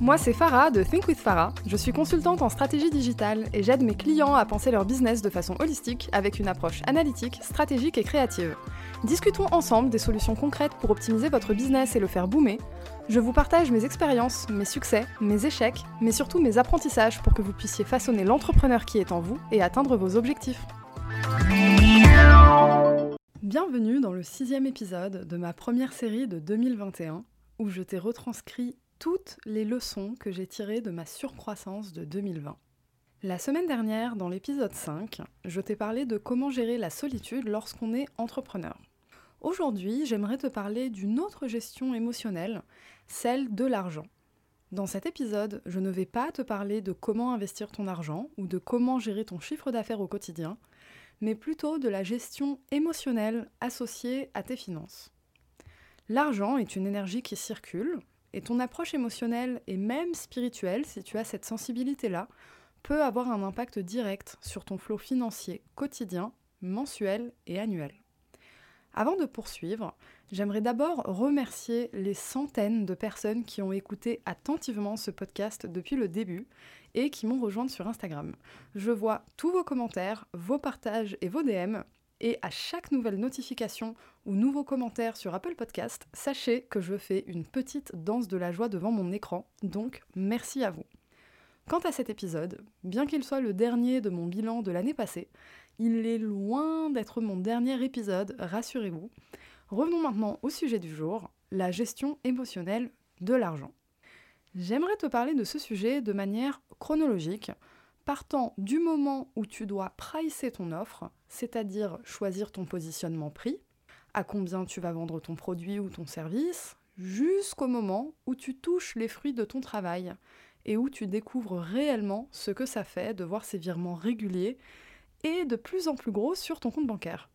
Moi c'est Farah de Think with Farah. Je suis consultante en stratégie digitale et j'aide mes clients à penser leur business de façon holistique avec une approche analytique, stratégique et créative. Discutons ensemble des solutions concrètes pour optimiser votre business et le faire boomer. Je vous partage mes expériences, mes succès, mes échecs, mais surtout mes apprentissages pour que vous puissiez façonner l'entrepreneur qui est en vous et atteindre vos objectifs. Bienvenue dans le sixième épisode de ma première série de 2021 où je t'ai retranscrit toutes les leçons que j'ai tirées de ma surcroissance de 2020. La semaine dernière, dans l'épisode 5, je t'ai parlé de comment gérer la solitude lorsqu'on est entrepreneur. Aujourd'hui, j'aimerais te parler d'une autre gestion émotionnelle, celle de l'argent. Dans cet épisode, je ne vais pas te parler de comment investir ton argent ou de comment gérer ton chiffre d'affaires au quotidien, mais plutôt de la gestion émotionnelle associée à tes finances. L'argent est une énergie qui circule, et ton approche émotionnelle et même spirituelle, si tu as cette sensibilité-là, peut avoir un impact direct sur ton flot financier quotidien, mensuel et annuel. Avant de poursuivre, j'aimerais d'abord remercier les centaines de personnes qui ont écouté attentivement ce podcast depuis le début et qui m'ont rejoint sur Instagram. Je vois tous vos commentaires, vos partages et vos DM et à chaque nouvelle notification ou nouveau commentaire sur Apple Podcast, sachez que je fais une petite danse de la joie devant mon écran, donc merci à vous. Quant à cet épisode, bien qu'il soit le dernier de mon bilan de l'année passée, il est loin d'être mon dernier épisode, rassurez-vous. Revenons maintenant au sujet du jour, la gestion émotionnelle de l'argent. J'aimerais te parler de ce sujet de manière chronologique, partant du moment où tu dois pricer ton offre, c'est-à-dire choisir ton positionnement prix, à combien tu vas vendre ton produit ou ton service, jusqu'au moment où tu touches les fruits de ton travail et où tu découvres réellement ce que ça fait de voir ces virements réguliers et de plus en plus gros sur ton compte bancaire.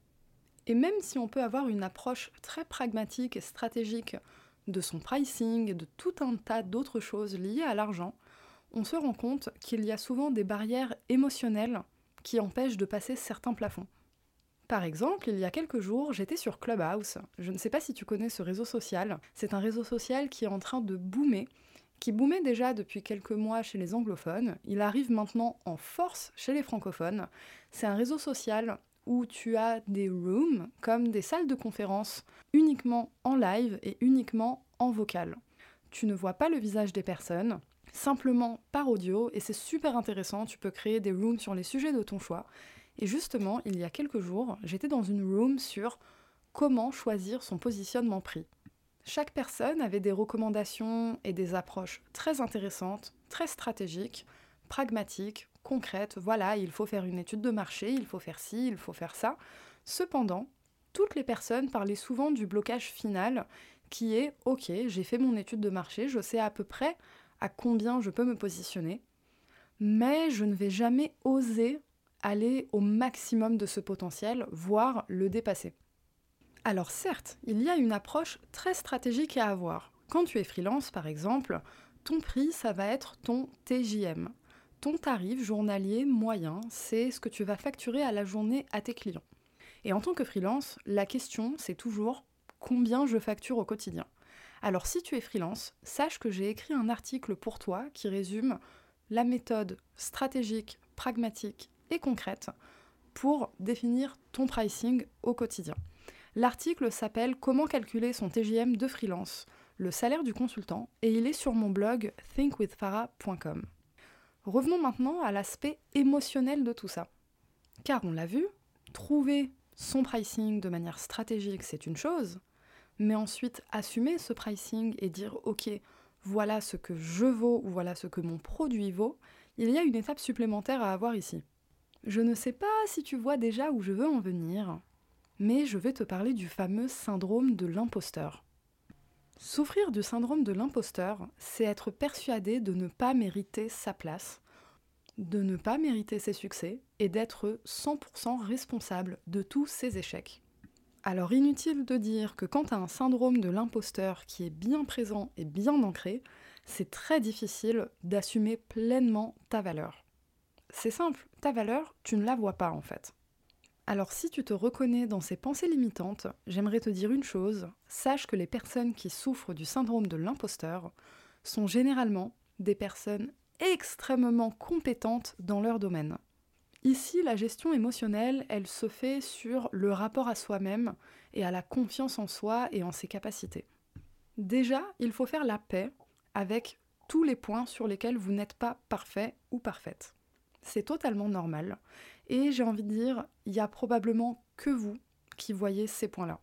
Et même si on peut avoir une approche très pragmatique et stratégique de son pricing de tout un tas d'autres choses liées à l'argent, on se rend compte qu'il y a souvent des barrières émotionnelles qui empêchent de passer certains plafonds. Par exemple, il y a quelques jours, j'étais sur Clubhouse. Je ne sais pas si tu connais ce réseau social. C'est un réseau social qui est en train de boomer, qui boomait déjà depuis quelques mois chez les anglophones. Il arrive maintenant en force chez les francophones. C'est un réseau social où tu as des rooms, comme des salles de conférence, uniquement en live et uniquement en vocal. Tu ne vois pas le visage des personnes, simplement par audio et c'est super intéressant. Tu peux créer des rooms sur les sujets de ton choix. Et justement, il y a quelques jours, j'étais dans une room sur comment choisir son positionnement prix. Chaque personne avait des recommandations et des approches très intéressantes, très stratégiques, pragmatiques, concrètes. Voilà, il faut faire une étude de marché, il faut faire ci, il faut faire ça. Cependant, toutes les personnes parlaient souvent du blocage final qui est OK, j'ai fait mon étude de marché, je sais à peu près à combien je peux me positionner, mais je ne vais jamais oser aller au maximum de ce potentiel, voire le dépasser. Alors certes, il y a une approche très stratégique à avoir. Quand tu es freelance, par exemple, ton prix, ça va être ton TJM. Ton tarif journalier moyen, c'est ce que tu vas facturer à la journée à tes clients. Et en tant que freelance, la question, c'est toujours combien je facture au quotidien. Alors si tu es freelance, sache que j'ai écrit un article pour toi qui résume la méthode stratégique, pragmatique et concrète pour définir ton pricing au quotidien. L'article s'appelle Comment calculer son TJM de freelance, le salaire du consultant, et il est sur mon blog thinkwithfarah.com. Revenons maintenant à l'aspect émotionnel de tout ça. Car on l'a vu, trouver son pricing de manière stratégique, c'est une chose, mais ensuite assumer ce pricing et dire ok, voilà ce que je vaux ou voilà ce que mon produit vaut, il y a une étape supplémentaire à avoir ici. Je ne sais pas si tu vois déjà où je veux en venir, mais je vais te parler du fameux syndrome de l'imposteur. Souffrir du syndrome de l'imposteur, c'est être persuadé de ne pas mériter sa place, de ne pas mériter ses succès et d'être 100% responsable de tous ses échecs. Alors inutile de dire que quand tu as un syndrome de l'imposteur qui est bien présent et bien ancré, c'est très difficile d'assumer pleinement ta valeur. C'est simple, ta valeur, tu ne la vois pas en fait. Alors si tu te reconnais dans ces pensées limitantes, j'aimerais te dire une chose, sache que les personnes qui souffrent du syndrome de l'imposteur sont généralement des personnes extrêmement compétentes dans leur domaine. Ici, la gestion émotionnelle, elle se fait sur le rapport à soi-même et à la confiance en soi et en ses capacités. Déjà, il faut faire la paix avec tous les points sur lesquels vous n'êtes pas parfait ou parfaite. C'est totalement normal. Et j'ai envie de dire, il y a probablement que vous qui voyez ces points-là.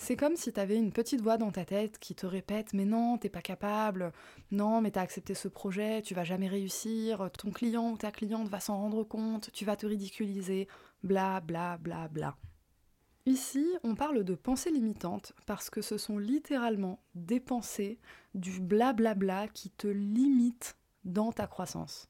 C'est comme si tu avais une petite voix dans ta tête qui te répète Mais non, t'es pas capable, non, mais t'as accepté ce projet, tu vas jamais réussir, ton client ou ta cliente va s'en rendre compte, tu vas te ridiculiser, bla bla bla bla. Ici, on parle de pensées limitantes parce que ce sont littéralement des pensées, du blablabla bla qui te limitent dans ta croissance.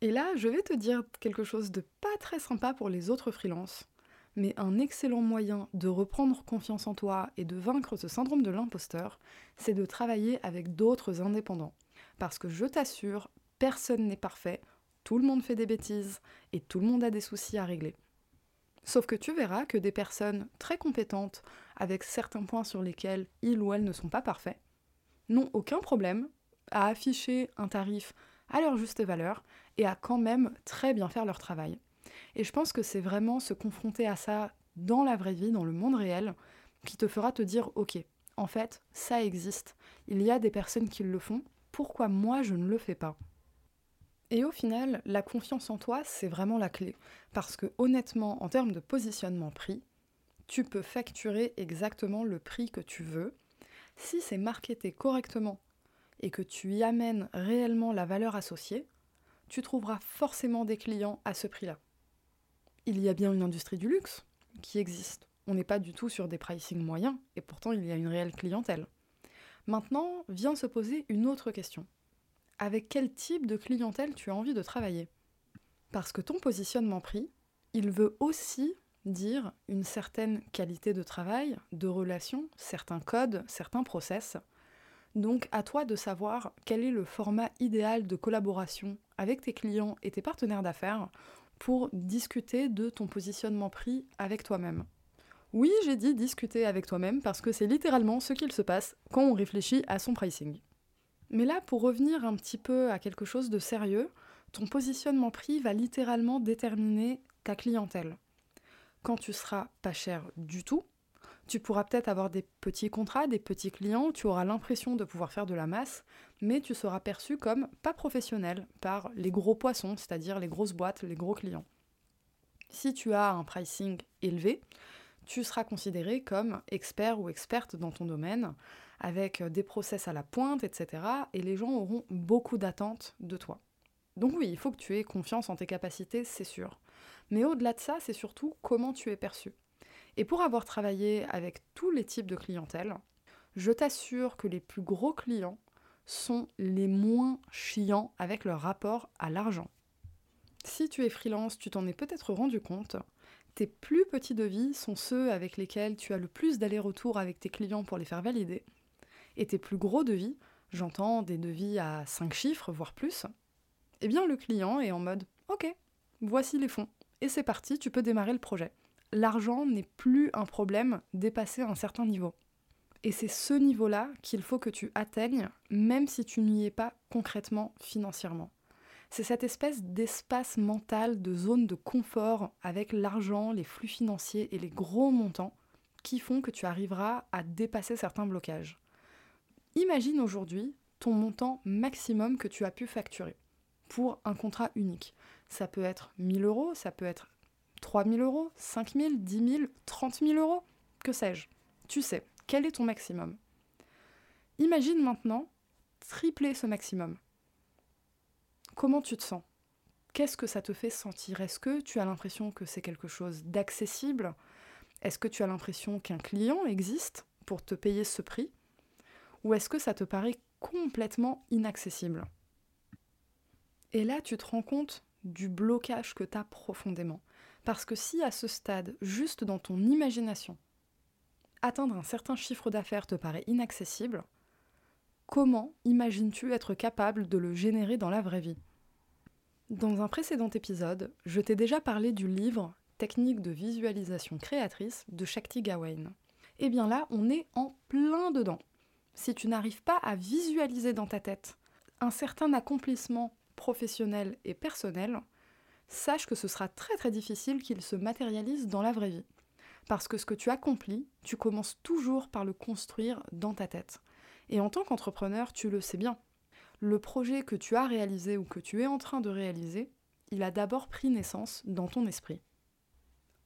Et là, je vais te dire quelque chose de pas très sympa pour les autres freelances mais un excellent moyen de reprendre confiance en toi et de vaincre ce syndrome de l'imposteur, c'est de travailler avec d'autres indépendants. Parce que je t'assure, personne n'est parfait, tout le monde fait des bêtises et tout le monde a des soucis à régler. Sauf que tu verras que des personnes très compétentes, avec certains points sur lesquels ils ou elles ne sont pas parfaits, n'ont aucun problème à afficher un tarif à leur juste valeur et à quand même très bien faire leur travail. Et je pense que c'est vraiment se confronter à ça dans la vraie vie, dans le monde réel, qui te fera te dire, ok, en fait, ça existe. Il y a des personnes qui le font. Pourquoi moi je ne le fais pas? Et au final, la confiance en toi, c'est vraiment la clé. Parce que honnêtement, en termes de positionnement prix, tu peux facturer exactement le prix que tu veux. Si c'est marketé correctement et que tu y amènes réellement la valeur associée, tu trouveras forcément des clients à ce prix-là il y a bien une industrie du luxe qui existe. On n'est pas du tout sur des pricing moyens, et pourtant il y a une réelle clientèle. Maintenant, vient se poser une autre question. Avec quel type de clientèle tu as envie de travailler? Parce que ton positionnement prix, il veut aussi dire une certaine qualité de travail, de relation, certains codes, certains process. Donc à toi de savoir quel est le format idéal de collaboration avec tes clients et tes partenaires d'affaires pour discuter de ton positionnement prix avec toi-même. Oui, j'ai dit discuter avec toi-même parce que c'est littéralement ce qu'il se passe quand on réfléchit à son pricing. Mais là, pour revenir un petit peu à quelque chose de sérieux, ton positionnement prix va littéralement déterminer ta clientèle. Quand tu seras pas cher du tout, tu pourras peut-être avoir des petits contrats, des petits clients, tu auras l'impression de pouvoir faire de la masse, mais tu seras perçu comme pas professionnel par les gros poissons, c'est-à-dire les grosses boîtes, les gros clients. Si tu as un pricing élevé, tu seras considéré comme expert ou experte dans ton domaine, avec des process à la pointe, etc. Et les gens auront beaucoup d'attentes de toi. Donc oui, il faut que tu aies confiance en tes capacités, c'est sûr. Mais au-delà de ça, c'est surtout comment tu es perçu. Et pour avoir travaillé avec tous les types de clientèle, je t'assure que les plus gros clients sont les moins chiants avec leur rapport à l'argent. Si tu es freelance, tu t'en es peut-être rendu compte, tes plus petits devis sont ceux avec lesquels tu as le plus d'aller-retour avec tes clients pour les faire valider. Et tes plus gros devis, j'entends des devis à 5 chiffres, voire plus, eh bien le client est en mode Ok, voici les fonds, et c'est parti, tu peux démarrer le projet l'argent n'est plus un problème dépassé un certain niveau. Et c'est ce niveau-là qu'il faut que tu atteignes, même si tu n'y es pas concrètement financièrement. C'est cette espèce d'espace mental, de zone de confort avec l'argent, les flux financiers et les gros montants qui font que tu arriveras à dépasser certains blocages. Imagine aujourd'hui ton montant maximum que tu as pu facturer pour un contrat unique. Ça peut être 1000 euros, ça peut être 3 000 euros, 5 000, 10 000, 30 000 euros Que sais-je. Tu sais, quel est ton maximum? Imagine maintenant tripler ce maximum. Comment tu te sens? Qu'est-ce que ça te fait sentir? Est-ce que tu as l'impression que c'est quelque chose d'accessible? Est-ce que tu as l'impression qu'un client existe pour te payer ce prix? Ou est-ce que ça te paraît complètement inaccessible? Et là, tu te rends compte du blocage que tu as profondément. Parce que si à ce stade, juste dans ton imagination, atteindre un certain chiffre d'affaires te paraît inaccessible, comment imagines-tu être capable de le générer dans la vraie vie? Dans un précédent épisode, je t'ai déjà parlé du livre Technique de visualisation créatrice de Shakti Gawain. Et eh bien là, on est en plein dedans. si tu n'arrives pas à visualiser dans ta tête un certain accomplissement professionnel et personnel, sache que ce sera très très difficile qu'il se matérialise dans la vraie vie. Parce que ce que tu accomplis, tu commences toujours par le construire dans ta tête. Et en tant qu'entrepreneur, tu le sais bien. Le projet que tu as réalisé ou que tu es en train de réaliser, il a d'abord pris naissance dans ton esprit.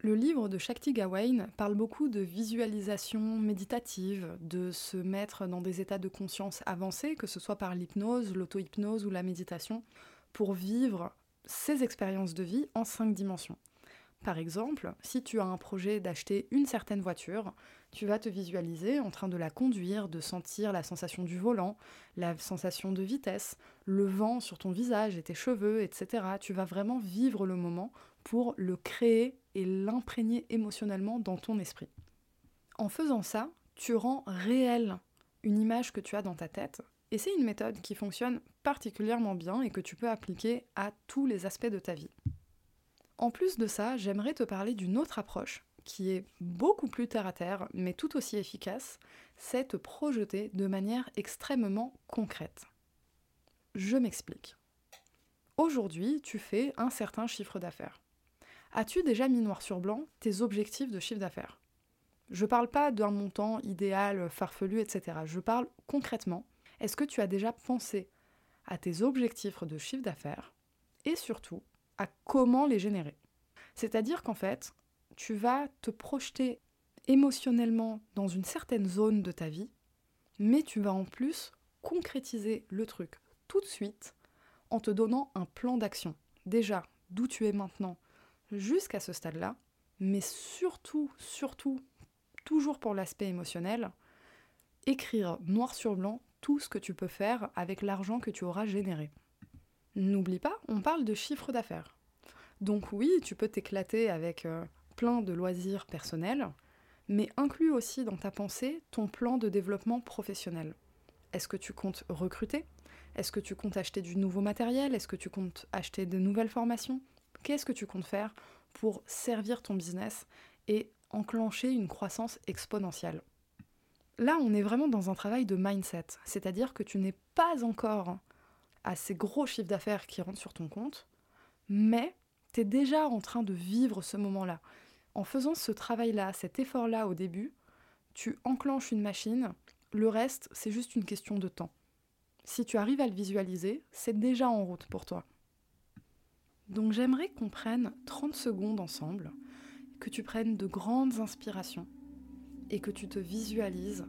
Le livre de Shakti Gawain parle beaucoup de visualisation méditative, de se mettre dans des états de conscience avancés, que ce soit par l'hypnose, l'auto-hypnose ou la méditation, pour vivre ces expériences de vie en cinq dimensions. Par exemple, si tu as un projet d'acheter une certaine voiture, tu vas te visualiser en train de la conduire, de sentir la sensation du volant, la sensation de vitesse, le vent sur ton visage et tes cheveux, etc. Tu vas vraiment vivre le moment pour le créer et l'imprégner émotionnellement dans ton esprit. En faisant ça, tu rends réel une image que tu as dans ta tête. Et c'est une méthode qui fonctionne particulièrement bien et que tu peux appliquer à tous les aspects de ta vie. En plus de ça, j'aimerais te parler d'une autre approche qui est beaucoup plus terre à terre, mais tout aussi efficace, c'est te projeter de manière extrêmement concrète. Je m'explique. Aujourd'hui, tu fais un certain chiffre d'affaires. As-tu déjà mis noir sur blanc tes objectifs de chiffre d'affaires? Je parle pas d'un montant idéal, farfelu, etc. Je parle concrètement. Est-ce que tu as déjà pensé à tes objectifs de chiffre d'affaires et surtout à comment les générer C'est-à-dire qu'en fait, tu vas te projeter émotionnellement dans une certaine zone de ta vie, mais tu vas en plus concrétiser le truc tout de suite en te donnant un plan d'action. Déjà, d'où tu es maintenant jusqu'à ce stade-là, mais surtout, surtout, toujours pour l'aspect émotionnel, écrire noir sur blanc tout ce que tu peux faire avec l'argent que tu auras généré. N'oublie pas, on parle de chiffre d'affaires. Donc oui, tu peux t'éclater avec euh, plein de loisirs personnels, mais inclus aussi dans ta pensée ton plan de développement professionnel. Est-ce que tu comptes recruter? Est-ce que tu comptes acheter du nouveau matériel? Est-ce que tu comptes acheter de nouvelles formations? Qu'est-ce que tu comptes faire pour servir ton business et enclencher une croissance exponentielle? Là, on est vraiment dans un travail de mindset, c'est-à-dire que tu n'es pas encore à ces gros chiffres d'affaires qui rentrent sur ton compte, mais tu es déjà en train de vivre ce moment-là en faisant ce travail-là, cet effort-là au début, tu enclenches une machine, le reste, c'est juste une question de temps. Si tu arrives à le visualiser, c'est déjà en route pour toi. Donc j'aimerais qu'on prenne 30 secondes ensemble, que tu prennes de grandes inspirations et que tu te visualises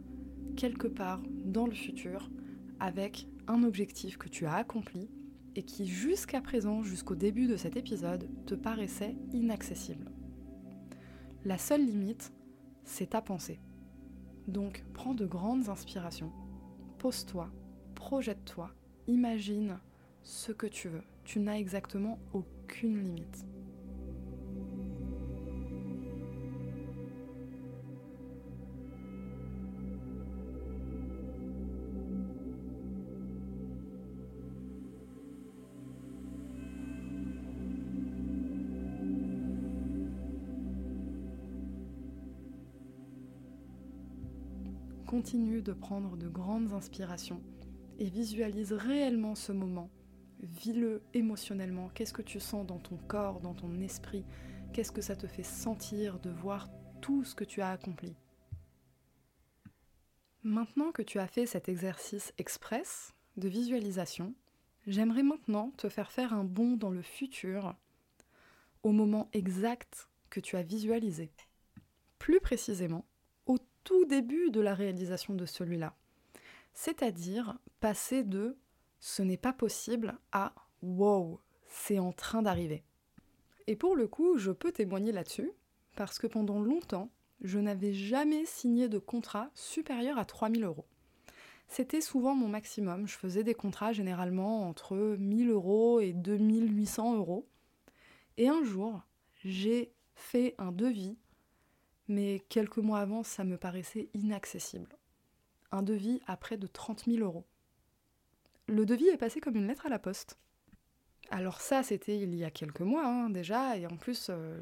quelque part dans le futur avec un objectif que tu as accompli et qui jusqu'à présent, jusqu'au début de cet épisode, te paraissait inaccessible. La seule limite, c'est ta pensée. Donc prends de grandes inspirations, pose-toi, projette-toi, imagine ce que tu veux. Tu n'as exactement aucune limite. Continue de prendre de grandes inspirations et visualise réellement ce moment. Vis-le émotionnellement. Qu'est-ce que tu sens dans ton corps, dans ton esprit? Qu'est-ce que ça te fait sentir de voir tout ce que tu as accompli? Maintenant que tu as fait cet exercice express de visualisation, j'aimerais maintenant te faire faire un bond dans le futur au moment exact que tu as visualisé. Plus précisément, tout début de la réalisation de celui-là. C'est-à-dire passer de ce n'est pas possible à wow, c'est en train d'arriver. Et pour le coup, je peux témoigner là-dessus, parce que pendant longtemps, je n'avais jamais signé de contrat supérieur à 3000 euros. C'était souvent mon maximum. Je faisais des contrats généralement entre 1000 euros et 2800 euros. Et un jour, j'ai fait un devis mais quelques mois avant, ça me paraissait inaccessible. Un devis à près de 30 000 euros. Le devis est passé comme une lettre à la poste. Alors ça, c'était il y a quelques mois hein, déjà, et en plus, euh,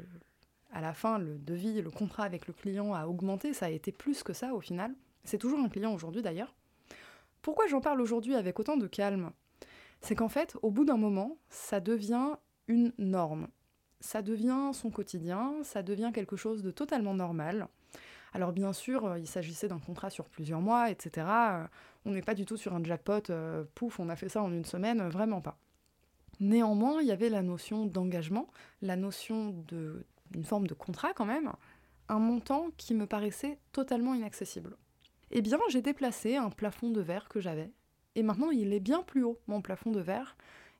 à la fin, le devis, le contrat avec le client a augmenté, ça a été plus que ça au final. C'est toujours un client aujourd'hui d'ailleurs. Pourquoi j'en parle aujourd'hui avec autant de calme? C'est qu'en fait, au bout d'un moment, ça devient une norme. Ça devient son quotidien, ça devient quelque chose de totalement normal. Alors bien sûr, euh, il s'agissait d'un contrat sur plusieurs mois, etc. Euh, on n'est pas du tout sur un jackpot, euh, pouf, on a fait ça en une semaine, vraiment pas. Néanmoins, il y avait la notion d'engagement, la notion d'une forme de contrat quand même, un montant qui me paraissait totalement inaccessible. Eh bien, j'ai déplacé un plafond de verre que j'avais, et maintenant il est bien plus haut, mon plafond de verre,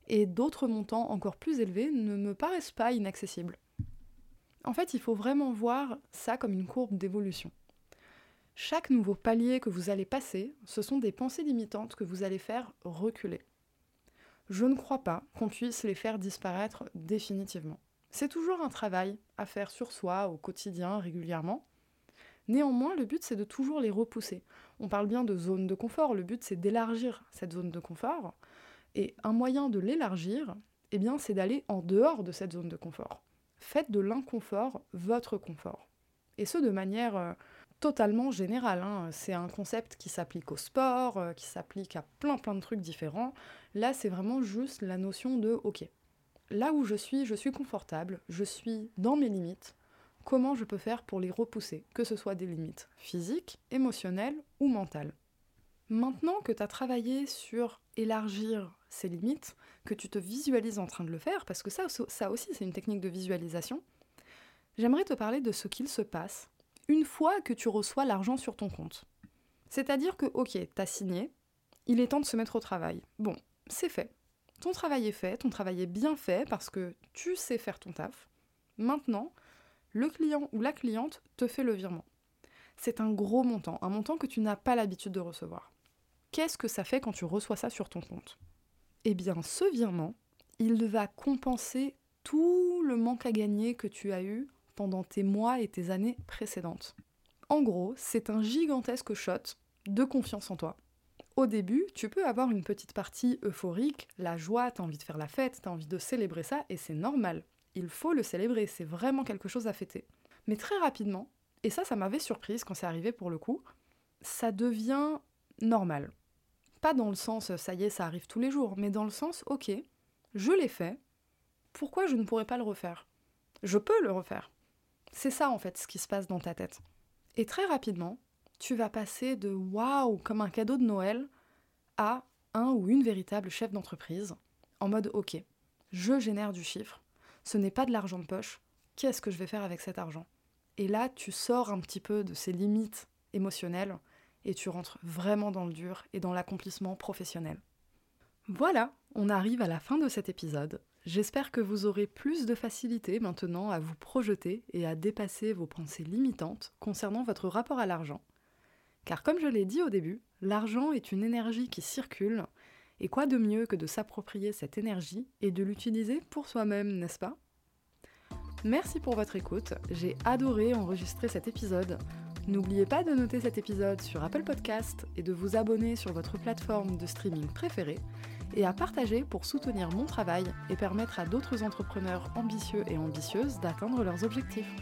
et d'autres montants encore plus élevés ne me paraissent pas inaccessibles. En fait, il faut vraiment voir ça comme une courbe d'évolution. Chaque nouveau palier que vous allez passer, ce sont des pensées limitantes que vous allez faire reculer. Je ne crois pas qu'on puisse les faire disparaître définitivement. C'est toujours un travail à faire sur soi, au quotidien, régulièrement. Néanmoins, le but c'est de toujours les repousser. On parle bien de zone de confort, le but c'est d'élargir cette zone de confort. Et un moyen de l'élargir, eh bien, c'est d'aller en dehors de cette zone de confort. Faites de l'inconfort votre confort. Et ce, de manière euh, totalement générale. Hein. C'est un concept qui s'applique au sport, euh, qui s'applique à plein plein de trucs différents. Là, c'est vraiment juste la notion de, ok, là où je suis, je suis confortable, je suis dans mes limites. Comment je peux faire pour les repousser, que ce soit des limites physiques, émotionnelles ou mentales? Maintenant que tu as travaillé sur élargir ces limites, que tu te visualises en train de le faire, parce que ça, ça aussi c'est une technique de visualisation, j'aimerais te parler de ce qu'il se passe une fois que tu reçois l'argent sur ton compte. C'est-à-dire que, ok, t'as signé, il est temps de se mettre au travail. Bon, c'est fait. Ton travail est fait, ton travail est bien fait parce que tu sais faire ton taf. Maintenant, le client ou la cliente te fait le virement. C'est un gros montant, un montant que tu n'as pas l'habitude de recevoir. Qu'est-ce que ça fait quand tu reçois ça sur ton compte? Eh bien, ce virement, il va compenser tout le manque à gagner que tu as eu pendant tes mois et tes années précédentes. En gros, c'est un gigantesque shot de confiance en toi. Au début, tu peux avoir une petite partie euphorique, la joie, t'as envie de faire la fête, t'as envie de célébrer ça, et c'est normal. Il faut le célébrer, c'est vraiment quelque chose à fêter. Mais très rapidement, et ça, ça m'avait surprise quand c'est arrivé pour le coup, ça devient normal. Pas dans le sens ça y est, ça arrive tous les jours, mais dans le sens ok, je l'ai fait, pourquoi je ne pourrais pas le refaire? Je peux le refaire. C'est ça en fait ce qui se passe dans ta tête. Et très rapidement, tu vas passer de waouh, comme un cadeau de Noël, à un ou une véritable chef d'entreprise, en mode ok, je génère du chiffre, ce n'est pas de l'argent de poche, qu'est-ce que je vais faire avec cet argent? Et là, tu sors un petit peu de ces limites émotionnelles et tu rentres vraiment dans le dur et dans l'accomplissement professionnel. Voilà, on arrive à la fin de cet épisode. J'espère que vous aurez plus de facilité maintenant à vous projeter et à dépasser vos pensées limitantes concernant votre rapport à l'argent. Car comme je l'ai dit au début, l'argent est une énergie qui circule, et quoi de mieux que de s'approprier cette énergie et de l'utiliser pour soi-même, n'est-ce pas? Merci pour votre écoute, j'ai adoré enregistrer cet épisode. N'oubliez pas de noter cet épisode sur Apple Podcast et de vous abonner sur votre plateforme de streaming préférée et à partager pour soutenir mon travail et permettre à d'autres entrepreneurs ambitieux et ambitieuses d'atteindre leurs objectifs.